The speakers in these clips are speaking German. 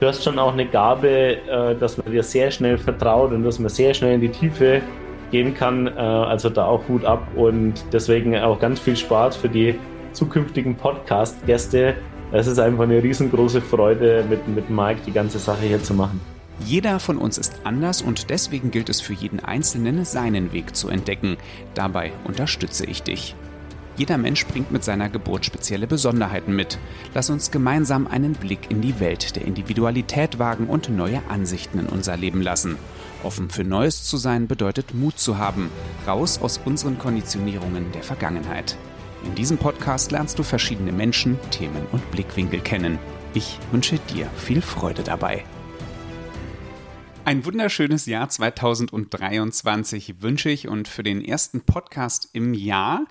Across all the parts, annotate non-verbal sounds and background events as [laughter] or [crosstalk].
du hast schon auch eine Gabe, äh, dass man dir sehr schnell vertraut und dass man sehr schnell in die Tiefe gehen kann. Äh, also da auch Hut ab und deswegen auch ganz viel Spaß für die zukünftigen Podcast-Gäste. Es ist einfach eine riesengroße Freude, mit, mit Mike die ganze Sache hier zu machen. Jeder von uns ist anders und deswegen gilt es für jeden Einzelnen, seinen Weg zu entdecken. Dabei unterstütze ich dich. Jeder Mensch bringt mit seiner Geburt spezielle Besonderheiten mit. Lass uns gemeinsam einen Blick in die Welt der Individualität wagen und neue Ansichten in unser Leben lassen. Offen für Neues zu sein bedeutet Mut zu haben, raus aus unseren Konditionierungen der Vergangenheit. In diesem Podcast lernst du verschiedene Menschen, Themen und Blickwinkel kennen. Ich wünsche dir viel Freude dabei. Ein wunderschönes Jahr 2023 wünsche ich und für den ersten Podcast im Jahr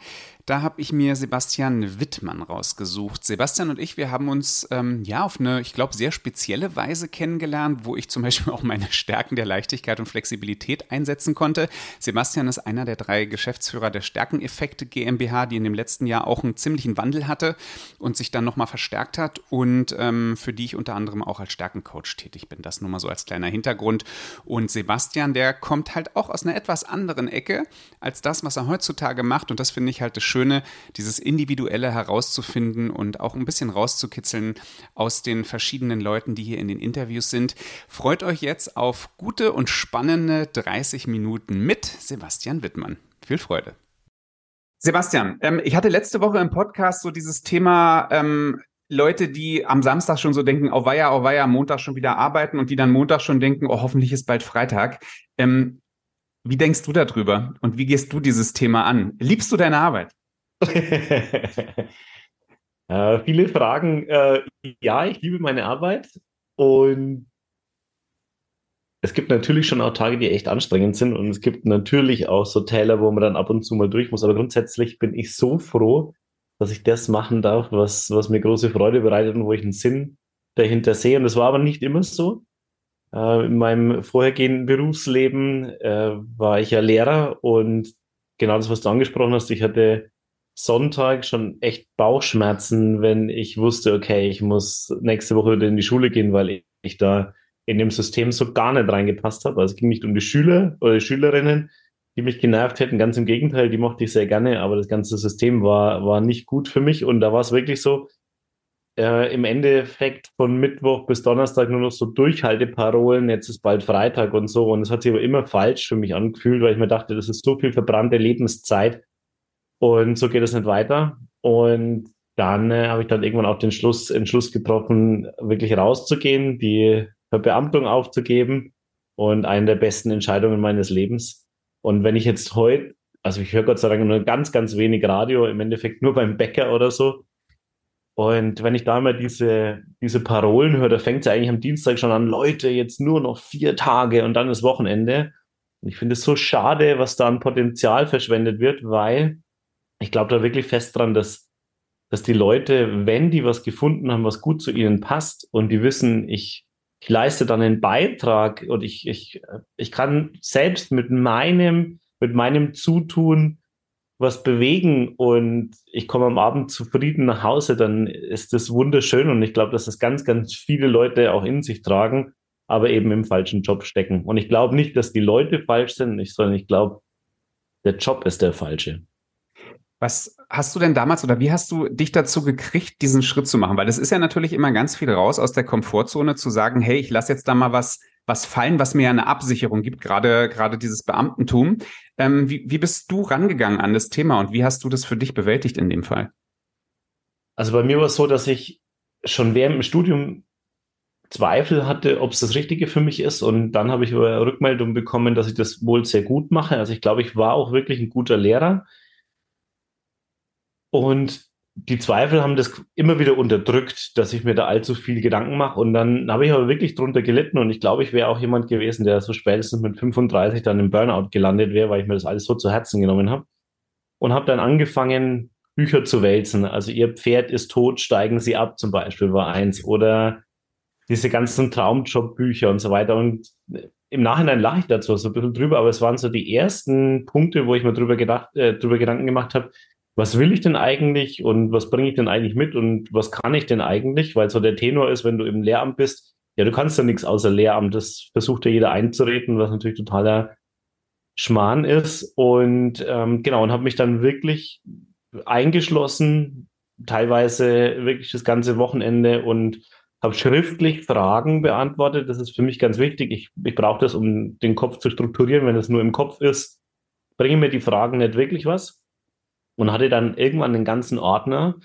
da habe ich mir Sebastian Wittmann rausgesucht. Sebastian und ich, wir haben uns ähm, ja auf eine, ich glaube, sehr spezielle Weise kennengelernt, wo ich zum Beispiel [laughs] auch meine Stärken der Leichtigkeit und Flexibilität einsetzen konnte. Sebastian ist einer der drei Geschäftsführer der Stärkeneffekte GmbH, die in dem letzten Jahr auch einen ziemlichen Wandel hatte und sich dann nochmal verstärkt hat und ähm, für die ich unter anderem auch als Stärkencoach tätig bin. Das nur mal so als kleiner Hintergrund. Und Sebastian, der kommt halt auch aus einer etwas anderen Ecke als das, was er heutzutage macht. Und das finde ich halt das Schöne, dieses Individuelle herauszufinden und auch ein bisschen rauszukitzeln aus den verschiedenen Leuten, die hier in den Interviews sind. Freut euch jetzt auf gute und spannende 30 Minuten mit Sebastian Wittmann. Viel Freude. Sebastian, ähm, ich hatte letzte Woche im Podcast so dieses Thema ähm, Leute, die am Samstag schon so denken, oh weia, oh weia, Montag schon wieder arbeiten und die dann Montag schon denken, oh hoffentlich ist bald Freitag. Ähm, wie denkst du darüber und wie gehst du dieses Thema an? Liebst du deine Arbeit? [laughs] äh, viele Fragen. Äh, ja, ich liebe meine Arbeit und es gibt natürlich schon auch Tage, die echt anstrengend sind und es gibt natürlich auch so Täler, wo man dann ab und zu mal durch muss. Aber grundsätzlich bin ich so froh, dass ich das machen darf, was, was mir große Freude bereitet und wo ich einen Sinn dahinter sehe. Und das war aber nicht immer so. Äh, in meinem vorhergehenden Berufsleben äh, war ich ja Lehrer und genau das, was du angesprochen hast, ich hatte Sonntag schon echt Bauchschmerzen, wenn ich wusste, okay, ich muss nächste Woche wieder in die Schule gehen, weil ich da in dem System so gar nicht reingepasst habe. Also es ging nicht um die Schüler oder die Schülerinnen, die mich genervt hätten. Ganz im Gegenteil, die mochte ich sehr gerne, aber das ganze System war, war nicht gut für mich. Und da war es wirklich so, äh, im Endeffekt von Mittwoch bis Donnerstag nur noch so Durchhalteparolen, jetzt ist bald Freitag und so. Und es hat sich aber immer falsch für mich angefühlt, weil ich mir dachte, das ist so viel verbrannte Lebenszeit und so geht es nicht weiter. Und dann äh, habe ich dann irgendwann auch den Schluss, Entschluss getroffen, wirklich rauszugehen, die Verbeamtung aufzugeben und eine der besten Entscheidungen meines Lebens. Und wenn ich jetzt heute, also ich höre Gott sei Dank nur ganz, ganz wenig Radio, im Endeffekt nur beim Bäcker oder so. Und wenn ich da mal diese, diese Parolen höre, da fängt es ja eigentlich am Dienstag schon an, Leute, jetzt nur noch vier Tage und dann ist Wochenende. Und ich finde es so schade, was da an Potenzial verschwendet wird, weil ich glaube da wirklich fest dran, dass, dass die Leute, wenn die was gefunden haben, was gut zu ihnen passt und die wissen, ich, ich leiste dann einen Beitrag und ich, ich, ich kann selbst mit meinem, mit meinem Zutun was bewegen und ich komme am Abend zufrieden nach Hause, dann ist das wunderschön und ich glaube, dass das ganz, ganz viele Leute auch in sich tragen, aber eben im falschen Job stecken. Und ich glaube nicht, dass die Leute falsch sind, sondern ich glaube, der Job ist der falsche. Was hast du denn damals oder wie hast du dich dazu gekriegt, diesen Schritt zu machen? Weil es ist ja natürlich immer ganz viel raus aus der Komfortzone zu sagen, hey, ich lasse jetzt da mal was, was fallen, was mir ja eine Absicherung gibt, gerade, gerade dieses Beamtentum. Ähm, wie, wie bist du rangegangen an das Thema und wie hast du das für dich bewältigt in dem Fall? Also bei mir war es so, dass ich schon während dem Studium Zweifel hatte, ob es das Richtige für mich ist. Und dann habe ich Rückmeldung bekommen, dass ich das wohl sehr gut mache. Also ich glaube, ich war auch wirklich ein guter Lehrer. Und die Zweifel haben das immer wieder unterdrückt, dass ich mir da allzu viel Gedanken mache. Und dann habe ich aber wirklich drunter gelitten. Und ich glaube, ich wäre auch jemand gewesen, der so spätestens mit 35 dann im Burnout gelandet wäre, weil ich mir das alles so zu Herzen genommen habe. Und habe dann angefangen, Bücher zu wälzen. Also ihr Pferd ist tot, steigen Sie ab zum Beispiel war eins. Oder diese ganzen Traumjob-Bücher und so weiter. Und im Nachhinein lache ich dazu so ein bisschen drüber, aber es waren so die ersten Punkte, wo ich mir drüber gedacht, äh, drüber Gedanken gemacht habe, was will ich denn eigentlich und was bringe ich denn eigentlich mit und was kann ich denn eigentlich? Weil so der Tenor ist, wenn du im Lehramt bist, ja, du kannst ja nichts außer Lehramt. Das versucht ja jeder einzureden, was natürlich totaler Schmarrn ist. Und ähm, genau, und habe mich dann wirklich eingeschlossen, teilweise wirklich das ganze Wochenende und habe schriftlich Fragen beantwortet. Das ist für mich ganz wichtig. Ich, ich brauche das, um den Kopf zu strukturieren. Wenn es nur im Kopf ist, bringen mir die Fragen nicht wirklich was. Und hatte dann irgendwann den ganzen Ordner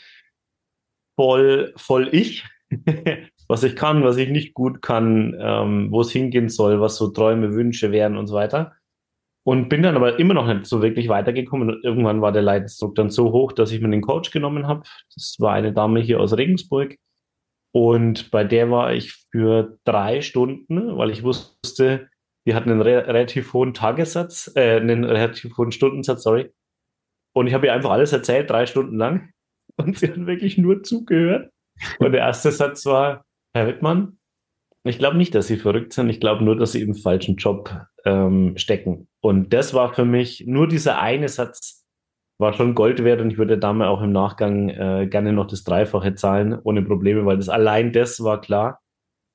voll, voll ich, [laughs] was ich kann, was ich nicht gut kann, ähm, wo es hingehen soll, was so Träume, Wünsche wären und so weiter. Und bin dann aber immer noch nicht so wirklich weitergekommen. Und irgendwann war der Leidensdruck dann so hoch, dass ich mir den Coach genommen habe. Das war eine Dame hier aus Regensburg. Und bei der war ich für drei Stunden, weil ich wusste, die hatten einen re relativ hohen Tagessatz, äh, einen relativ hohen Stundensatz, sorry. Und ich habe ihr einfach alles erzählt, drei Stunden lang. [laughs] Und sie hat wirklich nur zugehört. Und der erste Satz war, Herr Wittmann, ich glaube nicht, dass Sie verrückt sind. Ich glaube nur, dass Sie im falschen Job ähm, stecken. Und das war für mich, nur dieser eine Satz war schon Gold wert und ich würde damit auch im Nachgang äh, gerne noch das Dreifache zahlen, ohne Probleme, weil das allein das war klar.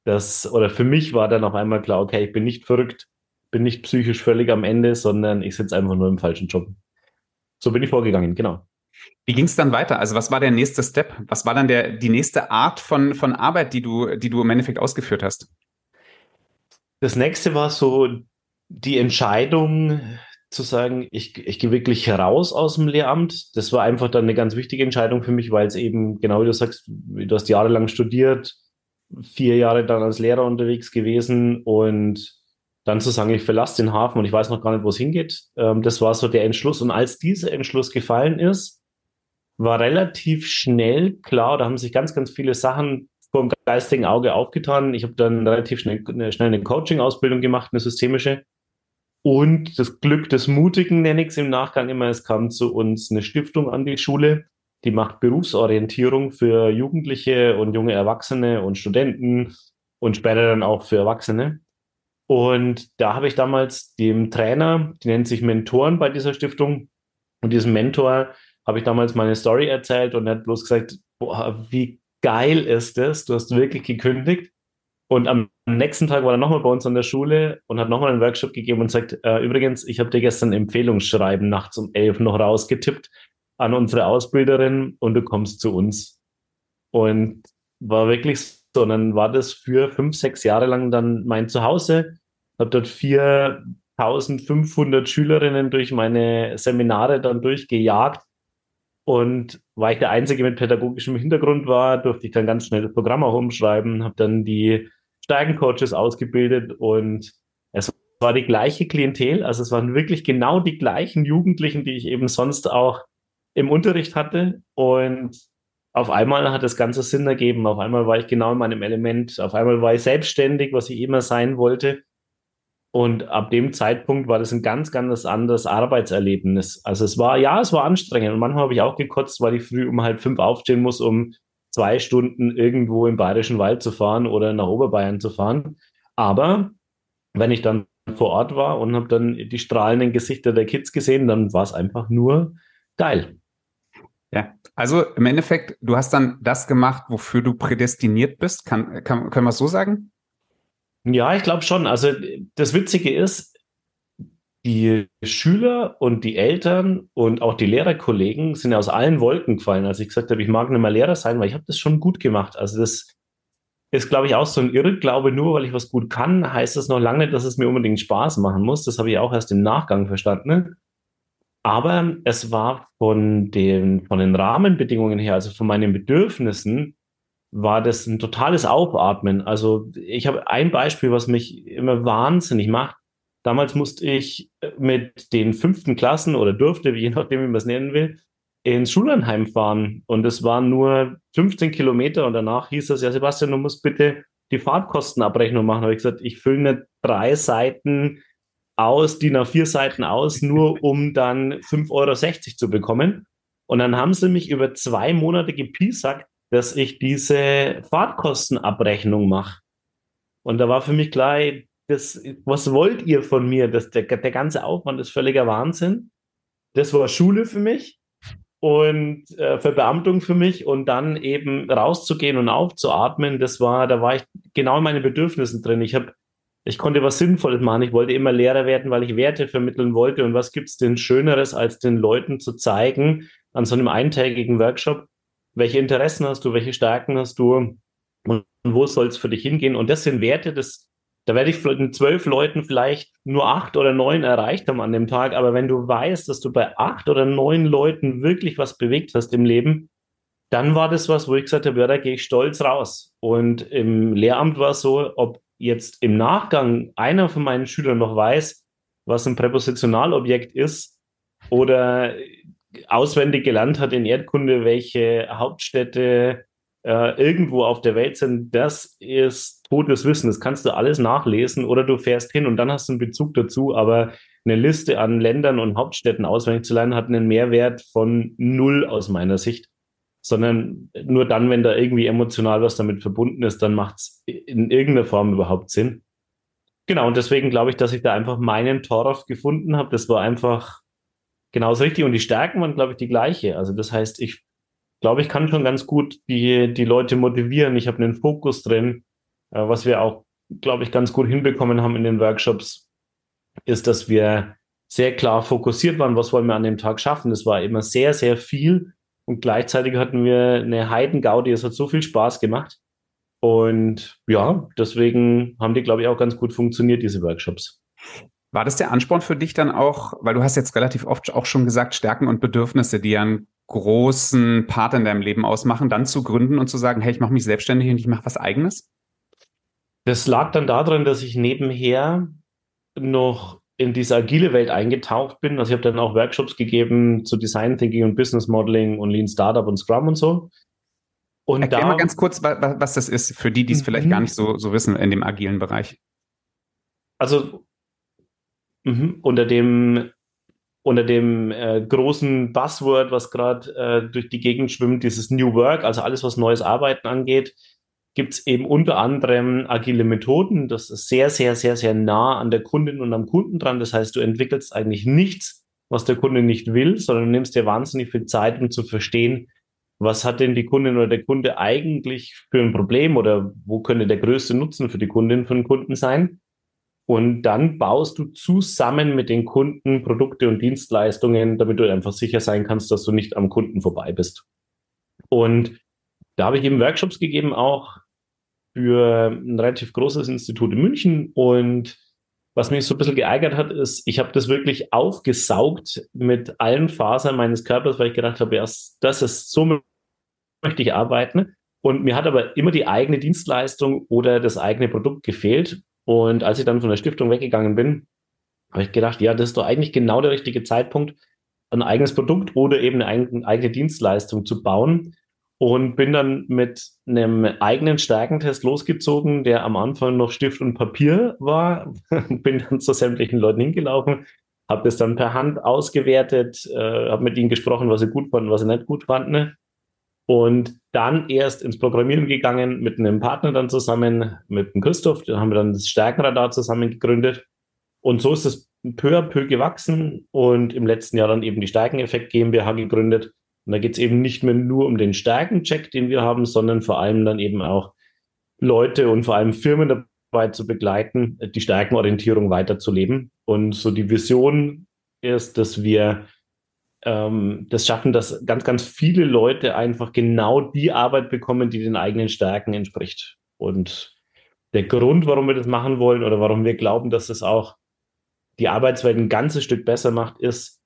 dass, oder für mich war dann auf einmal klar, okay, ich bin nicht verrückt, bin nicht psychisch völlig am Ende, sondern ich sitze einfach nur im falschen Job. So bin ich vorgegangen, genau. Wie ging es dann weiter? Also was war der nächste Step? Was war dann der, die nächste Art von, von Arbeit, die du, die du im Endeffekt ausgeführt hast? Das nächste war so die Entscheidung zu sagen, ich, ich gehe wirklich raus aus dem Lehramt. Das war einfach dann eine ganz wichtige Entscheidung für mich, weil es eben, genau wie du sagst, du hast jahrelang studiert, vier Jahre dann als Lehrer unterwegs gewesen und dann zu sagen, ich verlasse den Hafen und ich weiß noch gar nicht, wo es hingeht. Ähm, das war so der Entschluss. Und als dieser Entschluss gefallen ist, war relativ schnell klar, da haben sich ganz, ganz viele Sachen vor dem geistigen Auge aufgetan. Ich habe dann relativ schnell, schnell eine Coaching-Ausbildung gemacht, eine systemische. Und das Glück des Mutigen nenne ich es im Nachgang immer. Es kam zu uns eine Stiftung an die Schule, die macht Berufsorientierung für Jugendliche und junge Erwachsene und Studenten und später dann auch für Erwachsene. Und da habe ich damals dem Trainer, die nennt sich Mentoren bei dieser Stiftung, und diesem Mentor habe ich damals meine Story erzählt und er hat bloß gesagt, boah, wie geil ist das? Du hast wirklich gekündigt. Und am nächsten Tag war er nochmal bei uns an der Schule und hat nochmal einen Workshop gegeben und sagt, äh, übrigens, ich habe dir gestern Empfehlungsschreiben nachts um elf noch rausgetippt an unsere Ausbilderin und du kommst zu uns. Und war wirklich so. Und dann war das für fünf, sechs Jahre lang dann mein Zuhause. Habe dort 4500 Schülerinnen durch meine Seminare dann durchgejagt und weil ich der Einzige mit pädagogischem Hintergrund war, durfte ich dann ganz schnell das Programm auch umschreiben, habe dann die Steigencoaches ausgebildet und es war die gleiche Klientel, also es waren wirklich genau die gleichen Jugendlichen, die ich eben sonst auch im Unterricht hatte. Und auf einmal hat das Ganze Sinn ergeben. Auf einmal war ich genau in meinem Element. Auf einmal war ich selbstständig, was ich immer sein wollte. Und ab dem Zeitpunkt war das ein ganz, ganz anderes Arbeitserlebnis. Also es war, ja, es war anstrengend. Und manchmal habe ich auch gekotzt, weil ich früh um halb fünf aufstehen muss, um zwei Stunden irgendwo im Bayerischen Wald zu fahren oder nach Oberbayern zu fahren. Aber wenn ich dann vor Ort war und habe dann die strahlenden Gesichter der Kids gesehen, dann war es einfach nur geil. Ja, also im Endeffekt, du hast dann das gemacht, wofür du prädestiniert bist. Kann, kann, können wir es so sagen? Ja, ich glaube schon. Also das Witzige ist, die Schüler und die Eltern und auch die Lehrerkollegen sind aus allen Wolken gefallen, als ich gesagt habe, ich mag nicht mehr Lehrer sein, weil ich habe das schon gut gemacht. Also das ist, glaube ich, auch so ein Irrglaube, nur weil ich was gut kann, heißt das noch lange nicht, dass es mir unbedingt Spaß machen muss. Das habe ich auch erst im Nachgang verstanden. Aber es war von den, von den Rahmenbedingungen her, also von meinen Bedürfnissen, war das ein totales Aufatmen. Also ich habe ein Beispiel, was mich immer wahnsinnig macht. Damals musste ich mit den fünften Klassen oder durfte, je nachdem, wie man es nennen will, ins Schullandheim fahren. Und es waren nur 15 Kilometer und danach hieß es, ja, Sebastian, du musst bitte die Fahrtkostenabrechnung machen. Da habe ich gesagt, ich fülle nicht drei Seiten aus, die nach vier Seiten aus, nur um dann 5,60 Euro zu bekommen. Und dann haben sie mich über zwei Monate gepiesackt, dass ich diese Fahrtkostenabrechnung mache. Und da war für mich klar, das, was wollt ihr von mir? Das, der, der ganze Aufwand ist völliger Wahnsinn. Das war Schule für mich. und äh, Verbeamtung für mich und dann eben rauszugehen und aufzuatmen, das war, da war ich genau in meinen Bedürfnissen drin. Ich habe, ich konnte was Sinnvolles machen. Ich wollte immer Lehrer werden, weil ich Werte vermitteln wollte. Und was gibt's denn Schöneres, als den Leuten zu zeigen an so einem eintägigen Workshop, welche Interessen hast du, welche Stärken hast du und wo soll es für dich hingehen? Und das sind Werte, das da werde ich mit zwölf Leuten vielleicht nur acht oder neun erreicht haben an dem Tag. Aber wenn du weißt, dass du bei acht oder neun Leuten wirklich was bewegt hast im Leben, dann war das was, wo ich gesagt habe, ja, da gehe ich stolz raus. Und im Lehramt war es so, ob jetzt im Nachgang einer von meinen Schülern noch weiß, was ein Präpositionalobjekt ist oder auswendig gelernt hat in Erdkunde, welche Hauptstädte äh, irgendwo auf der Welt sind, das ist totes Wissen. Das kannst du alles nachlesen oder du fährst hin und dann hast du einen Bezug dazu. Aber eine Liste an Ländern und Hauptstädten auswendig zu lernen, hat einen Mehrwert von null aus meiner Sicht. Sondern nur dann, wenn da irgendwie emotional was damit verbunden ist, dann macht es in irgendeiner Form überhaupt Sinn. Genau, und deswegen glaube ich, dass ich da einfach meinen Torf gefunden habe. Das war einfach genauso richtig. Und die Stärken waren, glaube ich, die gleiche. Also das heißt, ich glaube, ich kann schon ganz gut die, die Leute motivieren. Ich habe einen Fokus drin. Äh, was wir auch, glaube ich, ganz gut hinbekommen haben in den Workshops, ist, dass wir sehr klar fokussiert waren, was wollen wir an dem Tag schaffen. Das war immer sehr, sehr viel. Und gleichzeitig hatten wir eine Heidengaudi. Es hat so viel Spaß gemacht. Und ja, deswegen haben die, glaube ich, auch ganz gut funktioniert, diese Workshops. War das der Ansporn für dich dann auch, weil du hast jetzt relativ oft auch schon gesagt, Stärken und Bedürfnisse, die einen großen Part in deinem Leben ausmachen, dann zu gründen und zu sagen, hey, ich mache mich selbstständig und ich mache was eigenes? Das lag dann daran, dass ich nebenher noch in diese agile Welt eingetaucht bin. Also ich habe dann auch Workshops gegeben zu Design Thinking und Business Modeling und Lean Startup und Scrum und so. Und Erklär da, mal ganz kurz, was, das ist, für die, die es vielleicht gar mhm. nicht so, so wissen in dem agilen Bereich. Also mh, unter dem unter dem äh, großen Buzzword, was gerade äh, durch die Gegend schwimmt, dieses New Work, also alles, was neues Arbeiten angeht, gibt es eben unter anderem agile Methoden. Das ist sehr, sehr, sehr, sehr nah an der Kundin und am Kunden dran. Das heißt, du entwickelst eigentlich nichts, was der Kunde nicht will, sondern du nimmst dir wahnsinnig viel Zeit, um zu verstehen, was hat denn die Kundin oder der Kunde eigentlich für ein Problem oder wo könnte der größte Nutzen für die Kundin, den Kunden sein? Und dann baust du zusammen mit den Kunden Produkte und Dienstleistungen, damit du einfach sicher sein kannst, dass du nicht am Kunden vorbei bist. Und da habe ich eben Workshops gegeben, auch für ein relativ großes Institut in München. Und was mich so ein bisschen geärgert hat, ist, ich habe das wirklich aufgesaugt mit allen Fasern meines Körpers, weil ich gedacht habe, ja, das ist, so möchte ich arbeiten. Und mir hat aber immer die eigene Dienstleistung oder das eigene Produkt gefehlt. Und als ich dann von der Stiftung weggegangen bin, habe ich gedacht, ja, das ist doch eigentlich genau der richtige Zeitpunkt, ein eigenes Produkt oder eben eine eigene Dienstleistung zu bauen und bin dann mit einem eigenen Stärkentest losgezogen, der am Anfang noch Stift und Papier war. [laughs] bin dann zu sämtlichen Leuten hingelaufen, habe das dann per Hand ausgewertet, äh, habe mit ihnen gesprochen, was sie gut fanden, was sie nicht gut fanden. Und dann erst ins Programmieren gegangen mit einem Partner dann zusammen, mit dem Christoph, da haben wir dann das Stärkenradar zusammen gegründet. Und so ist es peu à peu gewachsen und im letzten Jahr dann eben die Stärkeneffekt GmbH gegründet und da geht es eben nicht mehr nur um den Stärkencheck, den wir haben, sondern vor allem dann eben auch Leute und vor allem Firmen dabei zu begleiten, die Stärkenorientierung weiterzuleben. Und so die Vision ist, dass wir ähm, das schaffen, dass ganz, ganz viele Leute einfach genau die Arbeit bekommen, die den eigenen Stärken entspricht. Und der Grund, warum wir das machen wollen oder warum wir glauben, dass das auch die Arbeitswelt ein ganzes Stück besser macht, ist,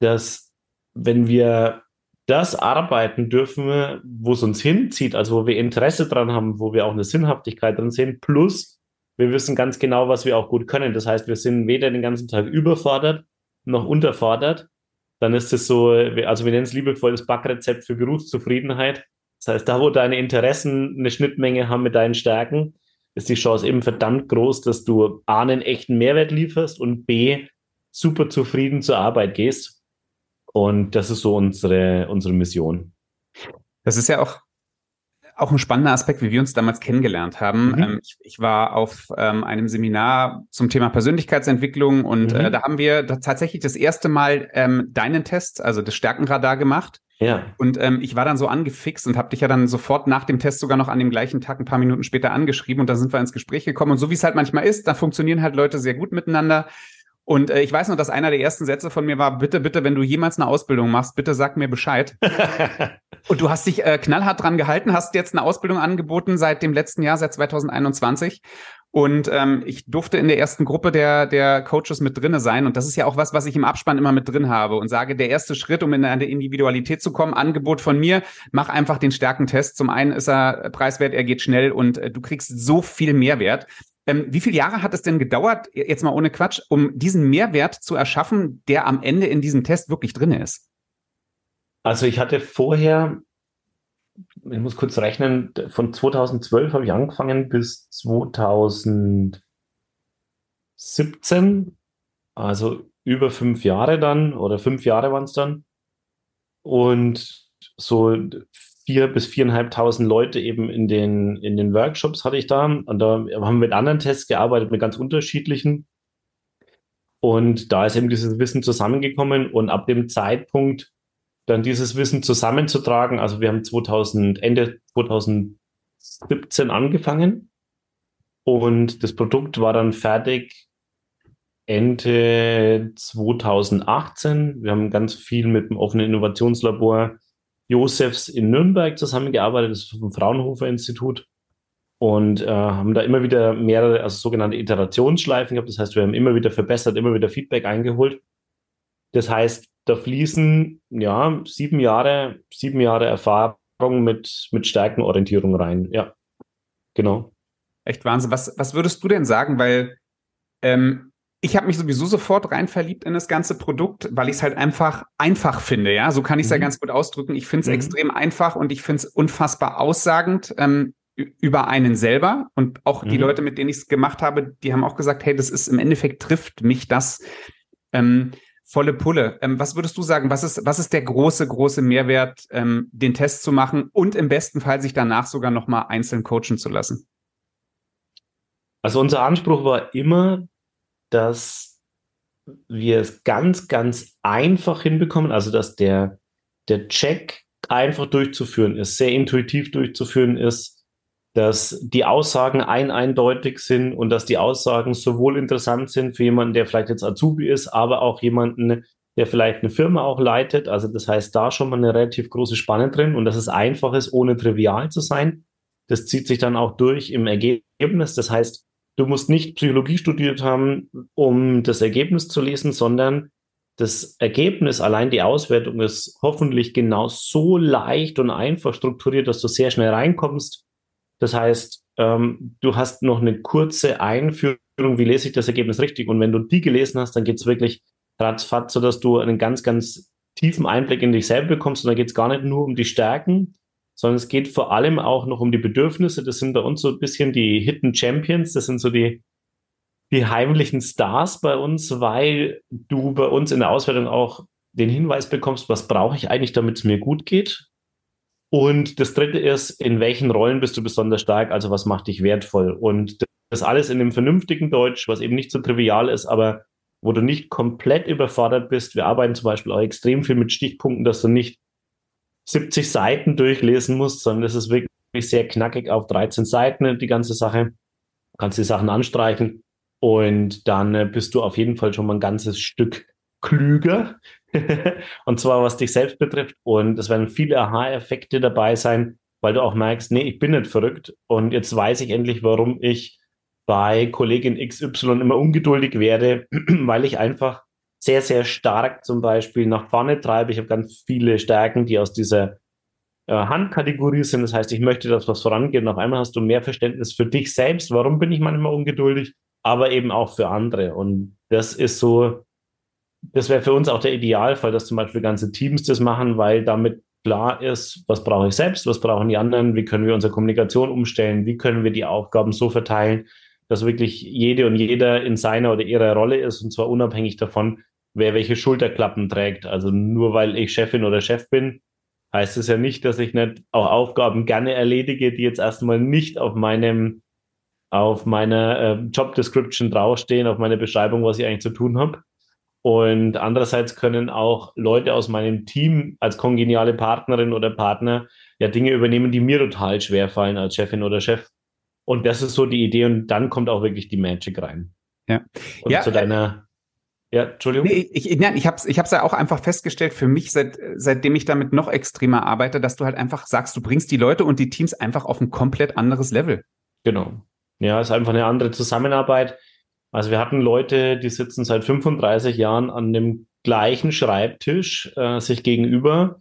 dass wenn wir das arbeiten dürfen, wo es uns hinzieht, also wo wir Interesse dran haben, wo wir auch eine Sinnhaftigkeit drin sehen, plus wir wissen ganz genau, was wir auch gut können. Das heißt, wir sind weder den ganzen Tag überfordert noch unterfordert. Dann ist es so, also wir nennen es liebevoll das Backrezept für Berufszufriedenheit. Das heißt, da, wo deine Interessen eine Schnittmenge haben mit deinen Stärken, ist die Chance eben verdammt groß, dass du A, einen echten Mehrwert lieferst und B, super zufrieden zur Arbeit gehst. Und das ist so unsere, unsere Mission. Das ist ja auch auch ein spannender Aspekt, wie wir uns damals kennengelernt haben. Mhm. Ähm, ich, ich, war auf ähm, einem Seminar zum Thema Persönlichkeitsentwicklung und mhm. äh, da haben wir da tatsächlich das erste Mal ähm, deinen Test, also das Stärkenradar gemacht. Ja. Und ähm, ich war dann so angefixt und habe dich ja dann sofort nach dem Test sogar noch an dem gleichen Tag ein paar Minuten später angeschrieben und da sind wir ins Gespräch gekommen. Und so wie es halt manchmal ist, da funktionieren halt Leute sehr gut miteinander. Und äh, ich weiß noch, dass einer der ersten Sätze von mir war, bitte, bitte, wenn du jemals eine Ausbildung machst, bitte sag mir Bescheid. [laughs] und du hast dich äh, knallhart dran gehalten, hast jetzt eine Ausbildung angeboten seit dem letzten Jahr, seit 2021. Und ähm, ich durfte in der ersten Gruppe der, der Coaches mit drinne sein. Und das ist ja auch was, was ich im Abspann immer mit drin habe und sage, der erste Schritt, um in eine Individualität zu kommen, Angebot von mir, mach einfach den Stärkentest. Zum einen ist er preiswert, er geht schnell und äh, du kriegst so viel Mehrwert. Ähm, wie viele Jahre hat es denn gedauert, jetzt mal ohne Quatsch, um diesen Mehrwert zu erschaffen, der am Ende in diesem Test wirklich drin ist? Also ich hatte vorher ich muss kurz rechnen, von 2012 habe ich angefangen bis 2017, also über fünf Jahre dann, oder fünf Jahre waren es dann. Und so vier bis viereinhalbtausend Leute eben in den, in den Workshops hatte ich da. Und da haben wir mit anderen Tests gearbeitet, mit ganz unterschiedlichen. Und da ist eben dieses Wissen zusammengekommen. Und ab dem Zeitpunkt dann dieses Wissen zusammenzutragen. Also wir haben 2000, Ende 2017 angefangen und das Produkt war dann fertig Ende 2018. Wir haben ganz viel mit dem offenen Innovationslabor Josefs in Nürnberg zusammengearbeitet, das ist vom Fraunhofer Institut und äh, haben da immer wieder mehrere, also sogenannte Iterationsschleifen gehabt. Das heißt, wir haben immer wieder verbessert, immer wieder Feedback eingeholt. Das heißt, da fließen ja sieben Jahre, sieben Jahre Erfahrung mit, mit Stärkenorientierung rein. Ja, genau. Echt Wahnsinn. Was, was würdest du denn sagen? Weil ähm, ich habe mich sowieso sofort rein verliebt in das ganze Produkt, weil ich es halt einfach einfach finde. Ja, so kann ich es mhm. ja ganz gut ausdrücken. Ich finde es mhm. extrem einfach und ich finde es unfassbar aussagend ähm, über einen selber und auch mhm. die Leute, mit denen ich es gemacht habe, die haben auch gesagt, hey, das ist im Endeffekt trifft mich das. Ähm, volle Pulle. Ähm, was würdest du sagen? Was ist, was ist der große, große Mehrwert, ähm, den Test zu machen und im besten Fall sich danach sogar nochmal einzeln coachen zu lassen? Also unser Anspruch war immer, dass wir es ganz, ganz einfach hinbekommen, also dass der, der Check einfach durchzuführen ist, sehr intuitiv durchzuführen ist, dass die Aussagen ein eindeutig sind und dass die Aussagen sowohl interessant sind für jemanden, der vielleicht jetzt Azubi ist, aber auch jemanden, der vielleicht eine Firma auch leitet. Also das heißt, da schon mal eine relativ große Spanne drin und dass es einfach ist, ohne trivial zu sein. Das zieht sich dann auch durch im Ergebnis. Das heißt, du musst nicht Psychologie studiert haben, um das Ergebnis zu lesen, sondern das Ergebnis, allein die Auswertung ist hoffentlich genau so leicht und einfach strukturiert, dass du sehr schnell reinkommst das heißt, ähm, du hast noch eine kurze Einführung, wie lese ich das Ergebnis richtig? Und wenn du die gelesen hast, dann geht es wirklich ratzfatz, sodass du einen ganz, ganz tiefen Einblick in dich selber bekommst. Und da geht es gar nicht nur um die Stärken, sondern es geht vor allem auch noch um die Bedürfnisse. Das sind bei uns so ein bisschen die Hidden Champions. Das sind so die, die heimlichen Stars bei uns, weil du bei uns in der Auswertung auch den Hinweis bekommst, was brauche ich eigentlich, damit es mir gut geht? Und das dritte ist, in welchen Rollen bist du besonders stark, also was macht dich wertvoll? Und das alles in einem vernünftigen Deutsch, was eben nicht so trivial ist, aber wo du nicht komplett überfordert bist. Wir arbeiten zum Beispiel auch extrem viel mit Stichpunkten, dass du nicht 70 Seiten durchlesen musst, sondern es ist wirklich sehr knackig auf 13 Seiten, die ganze Sache. Du kannst die Sachen anstreichen und dann äh, bist du auf jeden Fall schon mal ein ganzes Stück klüger [laughs] und zwar was dich selbst betrifft. Und es werden viele Aha-Effekte dabei sein, weil du auch merkst, nee, ich bin nicht verrückt. Und jetzt weiß ich endlich, warum ich bei Kollegin XY immer ungeduldig werde, [clears throat] weil ich einfach sehr, sehr stark zum Beispiel nach vorne treibe. Ich habe ganz viele Stärken, die aus dieser äh, Handkategorie sind. Das heißt, ich möchte, dass was vorangeht. Und auf einmal hast du mehr Verständnis für dich selbst. Warum bin ich manchmal ungeduldig? Aber eben auch für andere. Und das ist so das wäre für uns auch der Idealfall, dass zum Beispiel ganze Teams das machen, weil damit klar ist, was brauche ich selbst, was brauchen die anderen, wie können wir unsere Kommunikation umstellen, wie können wir die Aufgaben so verteilen, dass wirklich jede und jeder in seiner oder ihrer Rolle ist und zwar unabhängig davon, wer welche Schulterklappen trägt. Also nur weil ich Chefin oder Chef bin, heißt es ja nicht, dass ich nicht auch Aufgaben gerne erledige, die jetzt erstmal nicht auf meinem auf meiner äh, Job Description draufstehen, auf meiner Beschreibung, was ich eigentlich zu tun habe. Und andererseits können auch Leute aus meinem Team als kongeniale Partnerin oder Partner ja Dinge übernehmen, die mir total schwer fallen als Chefin oder Chef. Und das ist so die Idee und dann kommt auch wirklich die Magic rein. Ja. Und ja, zu deiner ja, Entschuldigung. Nee, ich, ich, ich habe es ich hab's ja auch einfach festgestellt für mich, seit, seitdem ich damit noch extremer arbeite, dass du halt einfach sagst, du bringst die Leute und die Teams einfach auf ein komplett anderes Level. Genau. Ja, ist einfach eine andere Zusammenarbeit. Also wir hatten Leute, die sitzen seit 35 Jahren an dem gleichen Schreibtisch äh, sich gegenüber.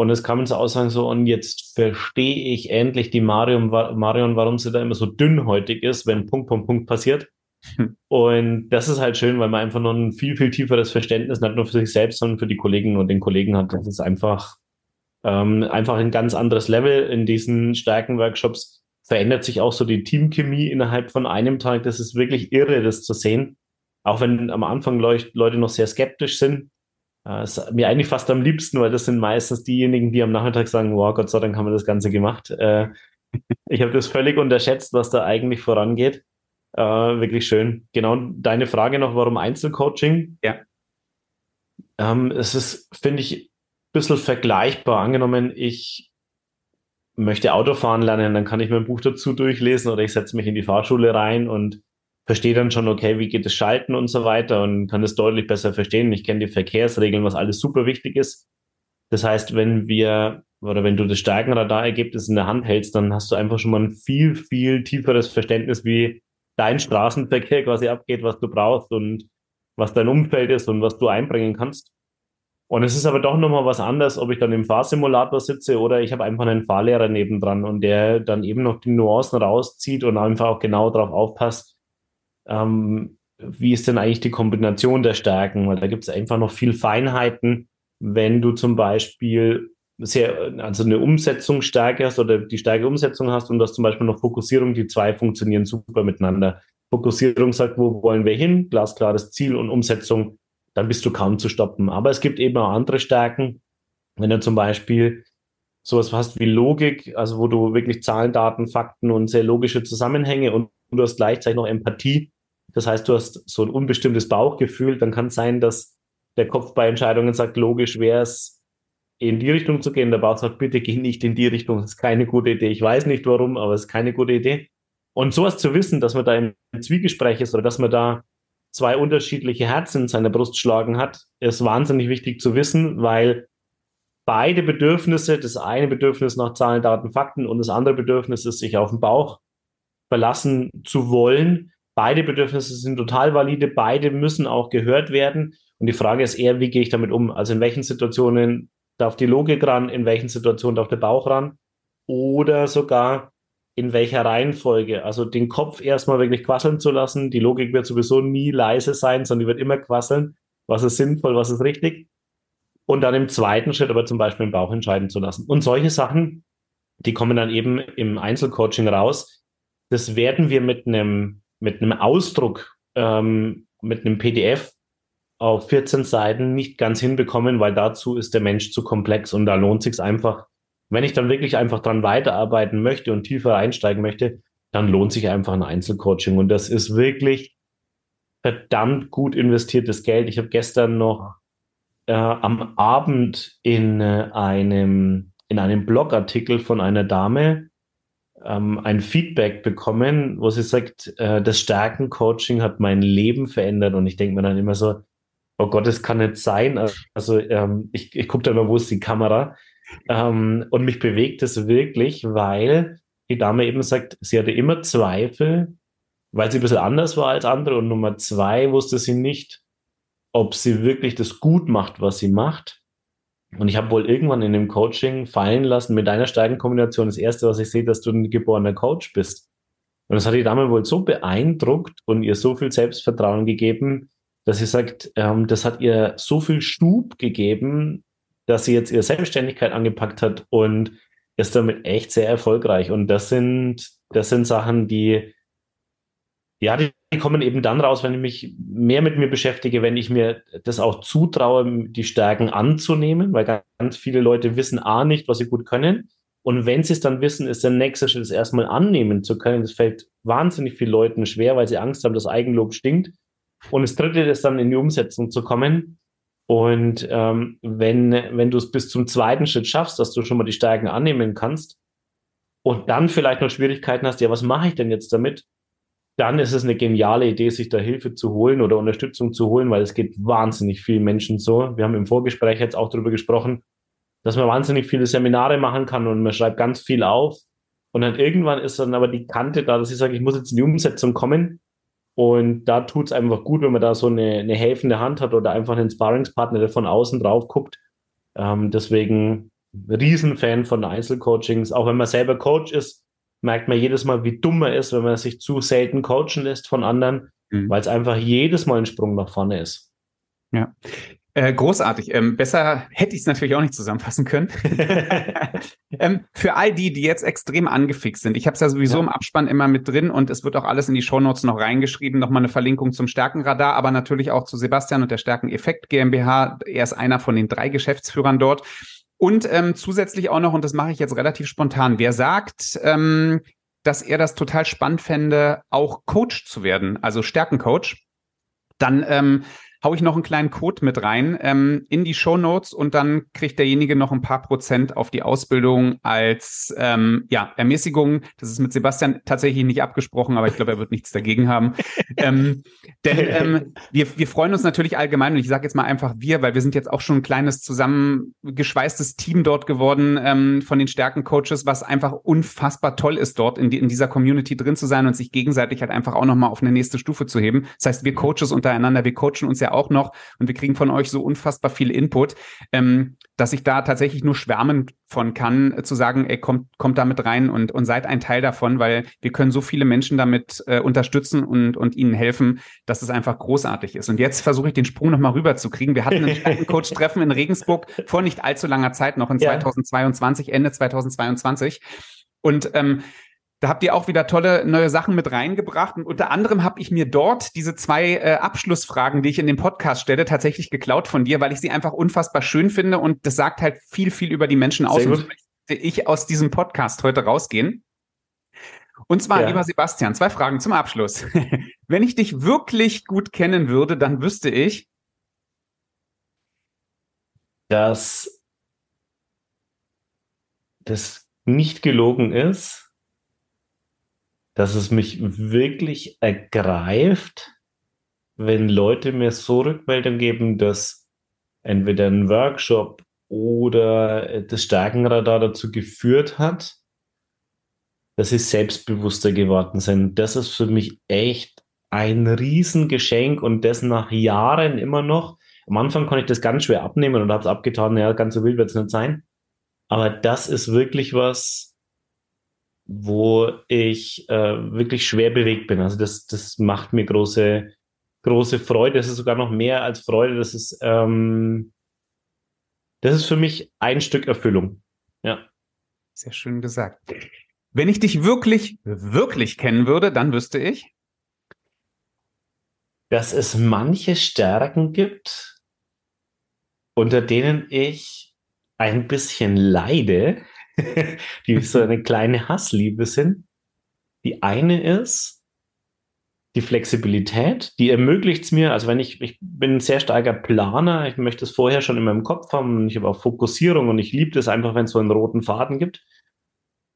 Und es kam uns Aussagen so, und jetzt verstehe ich endlich die Marion, Marion, warum sie da immer so dünnhäutig ist, wenn Punkt, Punkt, Punkt passiert. Hm. Und das ist halt schön, weil man einfach noch ein viel, viel tieferes Verständnis nicht nur für sich selbst, sondern für die Kollegen und den Kollegen hat. Das ist einfach, ähm, einfach ein ganz anderes Level in diesen Stärkenworkshops. Verändert sich auch so die Teamchemie innerhalb von einem Tag. Das ist wirklich irre, das zu sehen. Auch wenn am Anfang Leute noch sehr skeptisch sind. Äh, ist mir eigentlich fast am liebsten, weil das sind meistens diejenigen, die am Nachmittag sagen, wow, Gott sei Dank haben wir das Ganze gemacht. Äh, ich habe das völlig unterschätzt, was da eigentlich vorangeht. Äh, wirklich schön. Genau, deine Frage noch, warum Einzelcoaching? Ja. Ähm, es ist, finde ich, ein bisschen vergleichbar. Angenommen, ich möchte Autofahren lernen, dann kann ich mir ein Buch dazu durchlesen oder ich setze mich in die Fahrschule rein und verstehe dann schon, okay, wie geht das Schalten und so weiter und kann das deutlich besser verstehen. Ich kenne die Verkehrsregeln, was alles super wichtig ist. Das heißt, wenn wir oder wenn du das Stärkenradarergebnis in der Hand hältst, dann hast du einfach schon mal ein viel, viel tieferes Verständnis, wie dein Straßenverkehr quasi abgeht, was du brauchst und was dein Umfeld ist und was du einbringen kannst. Und es ist aber doch nochmal was anderes, ob ich dann im Fahrsimulator sitze oder ich habe einfach einen Fahrlehrer nebendran und der dann eben noch die Nuancen rauszieht und einfach auch genau darauf aufpasst, ähm, wie ist denn eigentlich die Kombination der Stärken, weil da gibt es einfach noch viel Feinheiten, wenn du zum Beispiel sehr, also eine Umsetzungsstärke hast oder die starke Umsetzung hast und das zum Beispiel noch Fokussierung, die zwei funktionieren super miteinander. Fokussierung sagt, wo wollen wir hin, glasklares Ziel und Umsetzung, dann bist du kaum zu stoppen. Aber es gibt eben auch andere Stärken. Wenn du zum Beispiel sowas hast wie Logik, also wo du wirklich Zahlen, Daten, Fakten und sehr logische Zusammenhänge und du hast gleichzeitig noch Empathie. Das heißt, du hast so ein unbestimmtes Bauchgefühl, dann kann es sein, dass der Kopf bei Entscheidungen sagt, logisch wäre es, in die Richtung zu gehen. Der Bauch sagt, bitte geh nicht in die Richtung, das ist keine gute Idee. Ich weiß nicht warum, aber es ist keine gute Idee. Und sowas zu wissen, dass man da im Zwiegespräch ist oder dass man da zwei unterschiedliche Herzen in seiner Brust schlagen hat, ist wahnsinnig wichtig zu wissen, weil beide Bedürfnisse, das eine Bedürfnis nach Zahlen, Daten, Fakten und das andere Bedürfnis ist, sich auf den Bauch verlassen zu wollen. Beide Bedürfnisse sind total valide, beide müssen auch gehört werden. Und die Frage ist eher, wie gehe ich damit um? Also in welchen Situationen darf die Logik ran, in welchen Situationen darf der Bauch ran oder sogar in welcher Reihenfolge. Also den Kopf erstmal wirklich quasseln zu lassen. Die Logik wird sowieso nie leise sein, sondern die wird immer quasseln. Was ist sinnvoll, was ist richtig? Und dann im zweiten Schritt aber zum Beispiel den Bauch entscheiden zu lassen. Und solche Sachen, die kommen dann eben im Einzelcoaching raus. Das werden wir mit einem, mit einem Ausdruck, ähm, mit einem PDF auf 14 Seiten nicht ganz hinbekommen, weil dazu ist der Mensch zu komplex und da lohnt sich einfach. Wenn ich dann wirklich einfach dran weiterarbeiten möchte und tiefer einsteigen möchte, dann lohnt sich einfach ein Einzelcoaching und das ist wirklich verdammt gut investiertes Geld. Ich habe gestern noch äh, am Abend in äh, einem in einem Blogartikel von einer Dame ähm, ein Feedback bekommen, wo sie sagt, äh, das Stärkencoaching hat mein Leben verändert und ich denke mir dann immer so, oh Gott, das kann nicht sein. Also ähm, ich, ich gucke da immer, wo ist die Kamera? Ähm, und mich bewegt es wirklich, weil die Dame eben sagt, sie hatte immer Zweifel, weil sie ein bisschen anders war als andere. Und Nummer zwei wusste sie nicht, ob sie wirklich das gut macht, was sie macht. Und ich habe wohl irgendwann in dem Coaching fallen lassen, mit deiner starken Kombination, das erste, was ich sehe, dass du ein geborener Coach bist. Und das hat die Dame wohl so beeindruckt und ihr so viel Selbstvertrauen gegeben, dass sie sagt, ähm, das hat ihr so viel Stub gegeben, dass sie jetzt ihre Selbstständigkeit angepackt hat und ist damit echt sehr erfolgreich. Und das sind, das sind Sachen, die, ja, die, kommen eben dann raus, wenn ich mich mehr mit mir beschäftige, wenn ich mir das auch zutraue, die Stärken anzunehmen, weil ganz viele Leute wissen A nicht, was sie gut können. Und wenn sie es dann wissen, ist der nächste Schritt, es erstmal annehmen zu können. Das fällt wahnsinnig vielen Leuten schwer, weil sie Angst haben, dass Eigenlob stinkt. Und das dritte ist dann in die Umsetzung zu kommen. Und ähm, wenn, wenn du es bis zum zweiten Schritt schaffst, dass du schon mal die Stärken annehmen kannst und dann vielleicht noch Schwierigkeiten hast, ja, was mache ich denn jetzt damit? Dann ist es eine geniale Idee, sich da Hilfe zu holen oder Unterstützung zu holen, weil es geht wahnsinnig vielen Menschen so. Wir haben im Vorgespräch jetzt auch darüber gesprochen, dass man wahnsinnig viele Seminare machen kann und man schreibt ganz viel auf. Und dann irgendwann ist dann aber die Kante da, dass ich sage, ich muss jetzt in die Umsetzung kommen. Und da tut es einfach gut, wenn man da so eine, eine helfende Hand hat oder einfach einen Sparringspartner, der von außen drauf guckt. Ähm, deswegen Riesenfan von Einzelcoachings. Auch wenn man selber Coach ist, merkt man jedes Mal, wie dumm man ist, wenn man sich zu selten coachen lässt von anderen, mhm. weil es einfach jedes Mal ein Sprung nach vorne ist. Ja. Äh, großartig. Ähm, besser hätte ich es natürlich auch nicht zusammenfassen können. [laughs] ähm, für all die, die jetzt extrem angefixt sind, ich habe es ja sowieso ja. im Abspann immer mit drin und es wird auch alles in die Shownotes noch reingeschrieben, nochmal eine Verlinkung zum Stärkenradar, aber natürlich auch zu Sebastian und der Stärkeneffekt GmbH. Er ist einer von den drei Geschäftsführern dort. Und ähm, zusätzlich auch noch, und das mache ich jetzt relativ spontan, wer sagt, ähm, dass er das total spannend fände, auch Coach zu werden, also Stärkencoach, dann ähm, hau ich noch einen kleinen Code mit rein ähm, in die Show Notes und dann kriegt derjenige noch ein paar Prozent auf die Ausbildung als ähm, ja, Ermäßigung. Das ist mit Sebastian tatsächlich nicht abgesprochen, aber ich glaube, er wird nichts dagegen haben. [laughs] ähm, denn ähm, wir, wir freuen uns natürlich allgemein, und ich sage jetzt mal einfach wir, weil wir sind jetzt auch schon ein kleines zusammengeschweißtes Team dort geworden ähm, von den Stärkencoaches, was einfach unfassbar toll ist, dort in, die, in dieser Community drin zu sein und sich gegenseitig halt einfach auch nochmal auf eine nächste Stufe zu heben. Das heißt, wir Coaches untereinander, wir coachen uns ja auch noch und wir kriegen von euch so unfassbar viel Input, ähm, dass ich da tatsächlich nur schwärmen von kann, äh, zu sagen, ey, kommt, kommt damit rein und, und seid ein Teil davon, weil wir können so viele Menschen damit äh, unterstützen und, und ihnen helfen, dass es einfach großartig ist. Und jetzt versuche ich den Sprung nochmal rüber zu kriegen. Wir hatten ein [laughs] Coach-Treffen in Regensburg vor nicht allzu langer Zeit, noch in ja. 2022, Ende 2022. Und ähm, da habt ihr auch wieder tolle neue Sachen mit reingebracht. Und unter anderem habe ich mir dort diese zwei äh, Abschlussfragen, die ich in dem Podcast stelle, tatsächlich geklaut von dir, weil ich sie einfach unfassbar schön finde. Und das sagt halt viel, viel über die Menschen aus. Und möchte ich aus diesem Podcast heute rausgehen. Und zwar, ja. lieber Sebastian, zwei Fragen zum Abschluss. [laughs] Wenn ich dich wirklich gut kennen würde, dann wüsste ich, dass das nicht gelogen ist dass es mich wirklich ergreift, wenn Leute mir so Rückmeldung geben, dass entweder ein Workshop oder das Stärkenradar dazu geführt hat, dass sie selbstbewusster geworden sind. Das ist für mich echt ein Riesengeschenk und das nach Jahren immer noch. Am Anfang konnte ich das ganz schwer abnehmen und habe es abgetan, ja, ganz so wild wird es nicht sein. Aber das ist wirklich was, wo ich äh, wirklich schwer bewegt bin. Also das, das macht mir große, große Freude. Das ist sogar noch mehr als Freude. Das ist, ähm, das ist für mich ein Stück Erfüllung. Ja. Sehr schön gesagt. Wenn ich dich wirklich, wirklich kennen würde, dann wüsste ich, dass es manche Stärken gibt, unter denen ich ein bisschen leide, [laughs] die so eine kleine Hassliebe sind. Die eine ist die Flexibilität, die ermöglicht es mir, also wenn ich, ich bin ein sehr starker Planer, ich möchte es vorher schon in meinem Kopf haben, ich habe auch Fokussierung und ich liebe das einfach, wenn es so einen roten Faden gibt.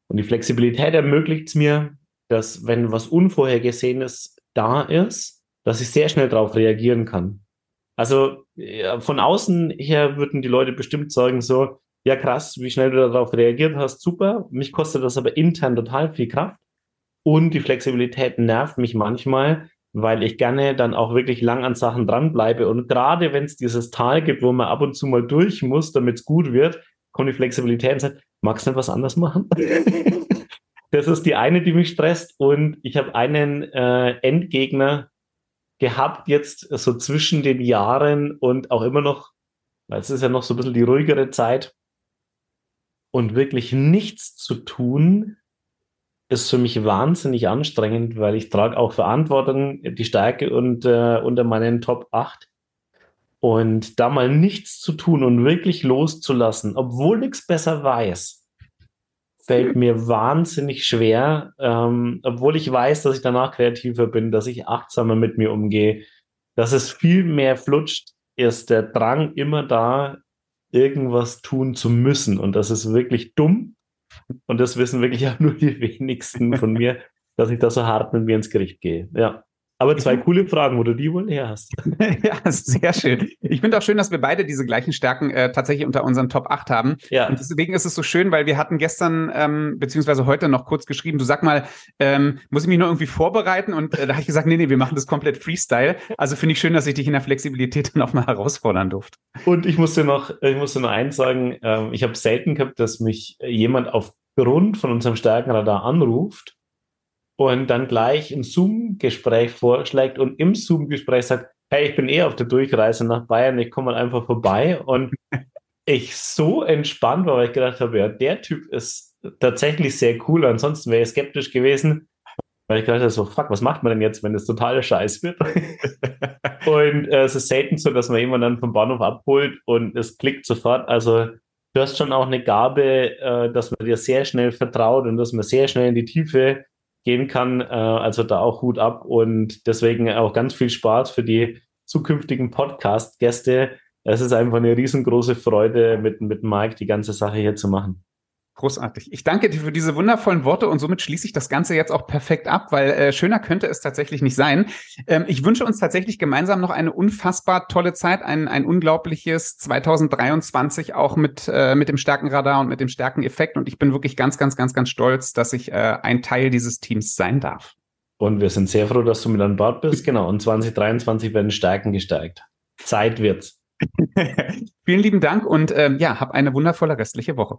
Und die Flexibilität ermöglicht es mir, dass wenn was Unvorhergesehenes da ist, dass ich sehr schnell darauf reagieren kann. Also ja, von außen her würden die Leute bestimmt sagen so, ja krass, wie schnell du darauf reagiert hast, super. Mich kostet das aber intern total viel Kraft. Und die Flexibilität nervt mich manchmal, weil ich gerne dann auch wirklich lang an Sachen dranbleibe. Und gerade wenn es dieses Tal gibt, wo man ab und zu mal durch muss, damit es gut wird, kommt die Flexibilität und sagt, magst du nicht was anderes machen? [laughs] das ist die eine, die mich stresst. Und ich habe einen äh, Endgegner gehabt jetzt so zwischen den Jahren und auch immer noch, weil es ist ja noch so ein bisschen die ruhigere Zeit, und wirklich nichts zu tun, ist für mich wahnsinnig anstrengend, weil ich trage auch Verantwortung, die Stärke und äh, unter meinen Top 8. Und da mal nichts zu tun und wirklich loszulassen, obwohl nichts besser weiß, fällt mir wahnsinnig schwer, ähm, obwohl ich weiß, dass ich danach kreativer bin, dass ich achtsamer mit mir umgehe, dass es viel mehr flutscht, ist der Drang immer da, irgendwas tun zu müssen. Und das ist wirklich dumm. Und das wissen wirklich [laughs] auch nur die wenigsten von mir, [laughs] dass ich da so hart mit mir ins Gericht gehe. Ja. Aber zwei coole Fragen, wo du die wohl her hast. [laughs] ja, sehr schön. Ich finde auch schön, dass wir beide diese gleichen Stärken äh, tatsächlich unter unseren Top 8 haben. Ja. Und deswegen ist es so schön, weil wir hatten gestern ähm, beziehungsweise heute noch kurz geschrieben, du sag mal, ähm, muss ich mich nur irgendwie vorbereiten? Und äh, da habe ich gesagt, nee, nee, wir machen das komplett Freestyle. Also finde ich schön, dass ich dich in der Flexibilität [laughs] dann auch mal herausfordern durfte. Und ich musste noch, ich musste noch eins sagen, ähm, ich habe selten gehabt, dass mich jemand aufgrund von unserem Stärkenradar anruft und dann gleich ein Zoom-Gespräch vorschlägt und im Zoom-Gespräch sagt, hey, ich bin eh auf der Durchreise nach Bayern, ich komme mal einfach vorbei. Und [laughs] ich so entspannt war, weil ich gedacht habe, ja, der Typ ist tatsächlich sehr cool, ansonsten wäre ich skeptisch gewesen, weil ich gedacht habe, so, fuck, was macht man denn jetzt, wenn es total scheiß wird? [laughs] und äh, es ist selten so, dass man jemanden dann vom Bahnhof abholt und es klickt sofort, also du hast schon auch eine Gabe, äh, dass man dir sehr schnell vertraut und dass man sehr schnell in die Tiefe gehen kann. Äh, also da auch Hut ab und deswegen auch ganz viel Spaß für die zukünftigen Podcast-Gäste. Es ist einfach eine riesengroße Freude, mit, mit Mike die ganze Sache hier zu machen. Großartig. Ich danke dir für diese wundervollen Worte und somit schließe ich das Ganze jetzt auch perfekt ab, weil äh, schöner könnte es tatsächlich nicht sein. Ähm, ich wünsche uns tatsächlich gemeinsam noch eine unfassbar tolle Zeit, ein, ein unglaubliches 2023 auch mit, äh, mit dem Stärkenradar und mit dem Stärkeneffekt. Und ich bin wirklich ganz, ganz, ganz, ganz stolz, dass ich äh, ein Teil dieses Teams sein darf. Und wir sind sehr froh, dass du mit an Bord bist. [laughs] Genau. Und 2023 werden Stärken gesteigt. Zeit wird's. [laughs] Vielen lieben Dank und ähm, ja, hab eine wundervolle restliche Woche.